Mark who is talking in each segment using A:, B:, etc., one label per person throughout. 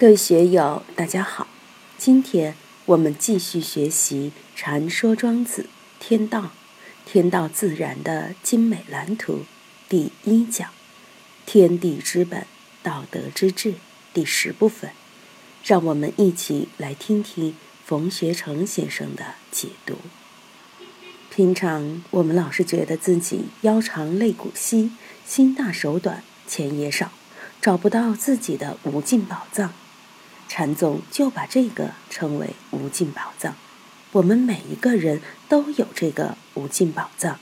A: 各位学友，大家好。今天我们继续学习《禅说庄子·天道》，天道自然的精美蓝图第一讲：天地之本，道德之治第十部分。让我们一起来听听冯学成先生的解读。平常我们老是觉得自己腰长肋骨细，心大手短，钱也少，找不到自己的无尽宝藏。禅宗就把这个称为无尽宝藏。我们每一个人都有这个无尽宝藏，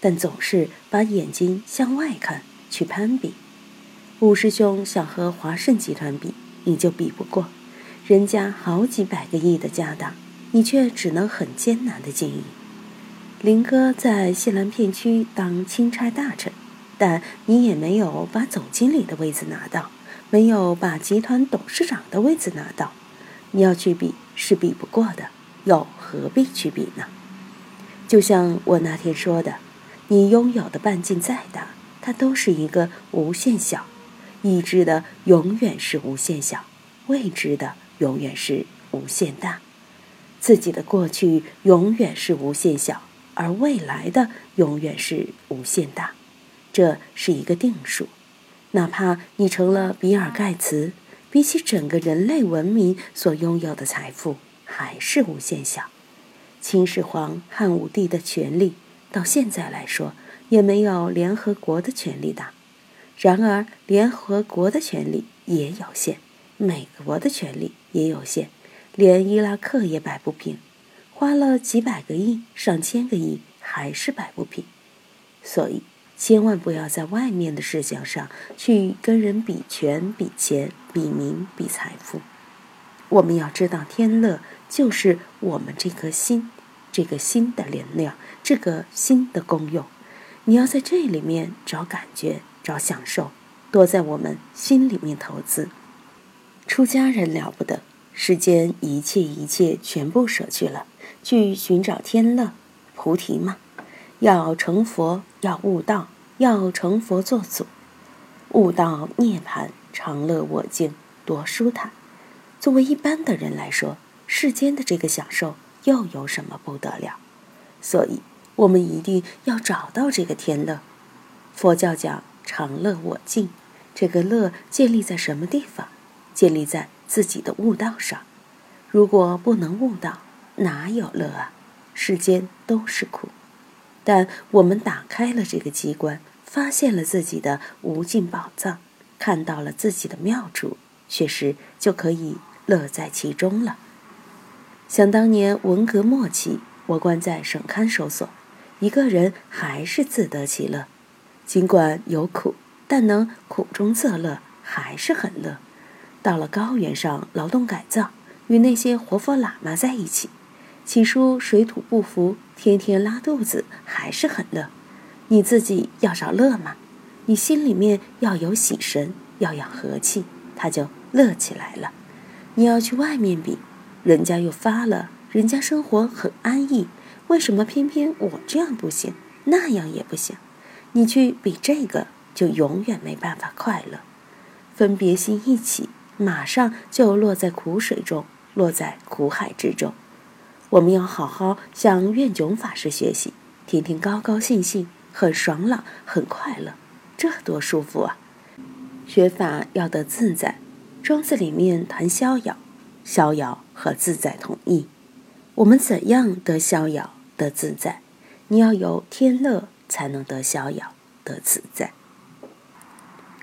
A: 但总是把眼睛向外看，去攀比。五师兄想和华盛集团比，你就比不过。人家好几百个亿的家当，你却只能很艰难的经营。林哥在西南片区当钦差大臣，但你也没有把总经理的位子拿到。没有把集团董事长的位子拿到，你要去比是比不过的，又何必去比呢？就像我那天说的，你拥有的半径再大，它都是一个无限小；已知的永远是无限小，未知的永远是无限大。自己的过去永远是无限小，而未来的永远是无限大，这是一个定数。哪怕你成了比尔盖茨，比起整个人类文明所拥有的财富，还是无限小。秦始皇、汉武帝的权力，到现在来说，也没有联合国的权力大。然而，联合国的权力也有限，美国的权力也有限，连伊拉克也摆不平，花了几百个亿、上千个亿，还是摆不平。所以。千万不要在外面的事项上去跟人比权、比钱、比名、比财富。我们要知道，天乐就是我们这颗心，这个心的能量，这个心的功用。你要在这里面找感觉、找享受，多在我们心里面投资。出家人了不得，世间一切一切全部舍去了，去寻找天乐、菩提嘛。要成佛，要悟道，要成佛做祖，悟道涅槃，长乐我净，多舒坦。作为一般的人来说，世间的这个享受又有什么不得了？所以，我们一定要找到这个天乐。佛教讲长乐我净，这个乐建立在什么地方？建立在自己的悟道上。如果不能悟道，哪有乐啊？世间都是苦。但我们打开了这个机关，发现了自己的无尽宝藏，看到了自己的妙处，确实就可以乐在其中了。想当年文革末期，我关在省看守所，一个人还是自得其乐，尽管有苦，但能苦中作乐，还是很乐。到了高原上劳动改造，与那些活佛喇嘛在一起。起初水土不服，天天拉肚子，还是很乐。你自己要找乐嘛，你心里面要有喜神，要养和气，他就乐起来了。你要去外面比，人家又发了，人家生活很安逸，为什么偏偏我这样不行，那样也不行？你去比这个，就永远没办法快乐。分别心一起，马上就落在苦水中，落在苦海之中。我们要好好向愿炯法师学习，天天高高兴兴，很爽朗，很快乐，这多舒服啊！学法要得自在，庄子里面谈逍遥，逍遥和自在同义。我们怎样得逍遥、得自在？你要有天乐，才能得逍遥、得自在。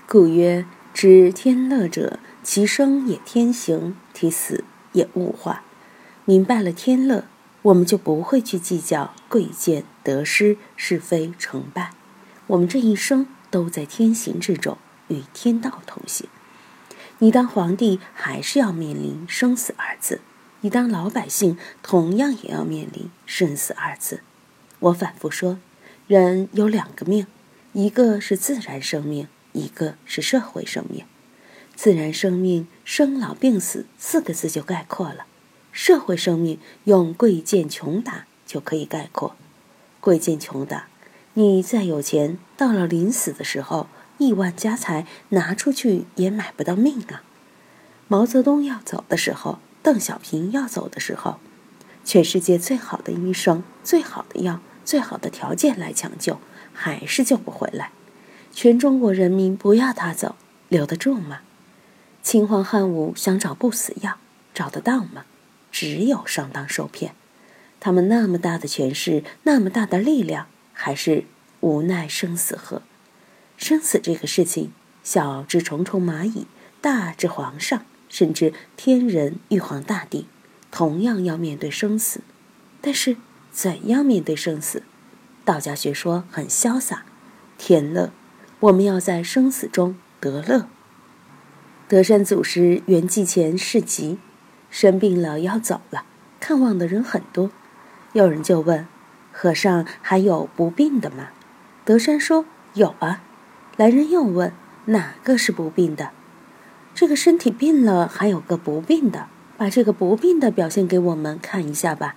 A: 故曰：知天乐者，其生也天行，其死也物化。明白了天乐，我们就不会去计较贵贱得失是非成败。我们这一生都在天行之中，与天道同行。你当皇帝还是要面临生死二字，你当老百姓同样也要面临生死二字。我反复说，人有两个命，一个是自然生命，一个是社会生命。自然生命生老病死四个字就概括了。社会生命用贵贱穷达就可以概括，贵贱穷达，你再有钱，到了临死的时候，亿万家财拿出去也买不到命啊！毛泽东要走的时候，邓小平要走的时候，全世界最好的医生、最好的药、最好的条件来抢救，还是救不回来。全中国人民不要他走，留得住吗？秦皇汉武想找不死药，找得到吗？只有上当受骗。他们那么大的权势，那么大的力量，还是无奈生死河。生死这个事情，小至重重蚂蚁，大至皇上，甚至天人、玉皇大帝，同样要面对生死。但是，怎样面对生死？道家学说很潇洒，天乐。我们要在生死中得乐。德山祖师圆寂前事急，生病了要走了，看望的人很多。有人就问：“和尚还有不病的吗？”德山说：“有啊。”来人又问：“哪个是不病的？”这个身体病了，还有个不病的，把这个不病的表现给我们看一下吧。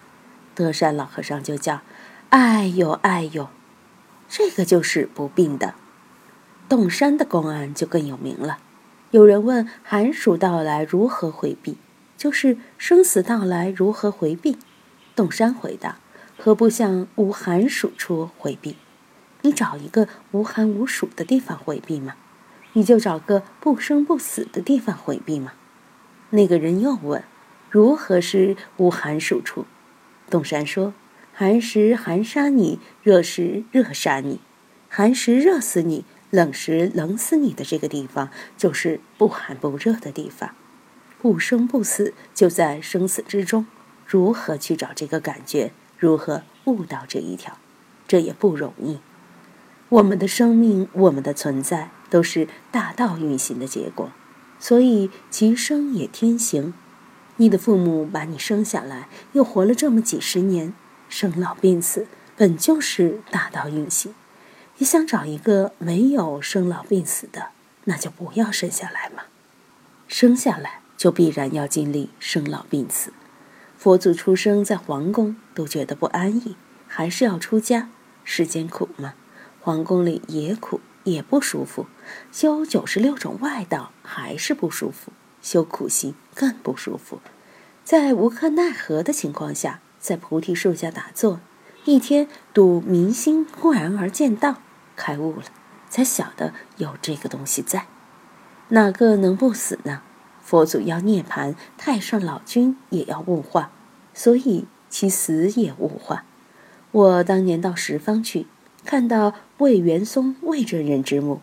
A: 德山老和尚就叫：“哎呦哎呦，这个就是不病的。”洞山的公案就更有名了。有人问寒暑到来如何回避，就是生死到来如何回避？洞山回答：何不向无寒暑处回避？你找一个无寒无暑的地方回避吗？你就找个不生不死的地方回避吗？那个人又问：如何是无寒暑处？洞山说：寒时寒杀你，热时热杀你，寒时热死你。冷时冷死你的这个地方，就是不寒不热的地方，不生不死就在生死之中。如何去找这个感觉？如何悟到这一条？这也不容易。我们的生命，我们的存在，都是大道运行的结果，所以其生也天行。你的父母把你生下来，又活了这么几十年，生老病死本就是大道运行。你想找一个没有生老病死的，那就不要生下来嘛。生下来就必然要经历生老病死。佛祖出生在皇宫都觉得不安逸，还是要出家。世间苦嘛，皇宫里也苦，也不舒服。修九十六种外道还是不舒服，修苦行更不舒服。在无可奈何的情况下，在菩提树下打坐，一天睹明星忽然而见道。开悟了，才晓得有这个东西在。哪个能不死呢？佛祖要涅槃，太上老君也要悟化，所以其死也悟化。我当年到十方去，看到魏元松魏真人之墓，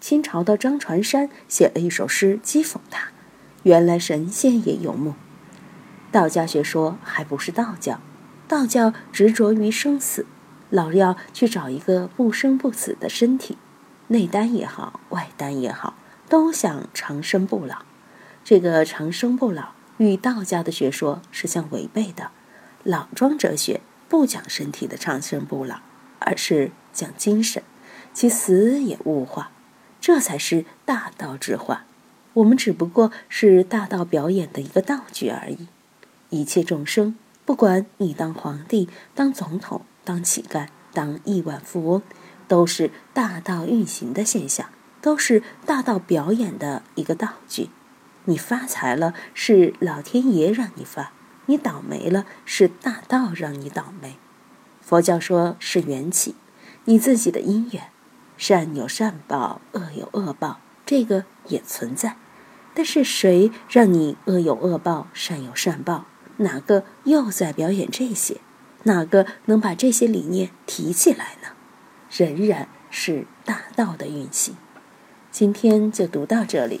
A: 清朝的张传山写了一首诗讥讽他。原来神仙也有墓。道家学说还不是道教，道教执着于生死。老要去找一个不生不死的身体，内丹也好，外丹也好，都想长生不老。这个长生不老与道家的学说是相违背的。老庄哲学不讲身体的长生不老，而是讲精神，其死也物化，这才是大道之化。我们只不过是大道表演的一个道具而已。一切众生，不管你当皇帝，当总统。当乞丐、当亿万富翁，都是大道运行的现象，都是大道表演的一个道具。你发财了，是老天爷让你发；你倒霉了，是大道让你倒霉。佛教说是缘起，你自己的因缘，善有善报，恶有恶报，这个也存在。但是谁让你恶有恶报，善有善报？哪个又在表演这些？哪个能把这些理念提起来呢？仍然是大道的运行。今天就读到这里，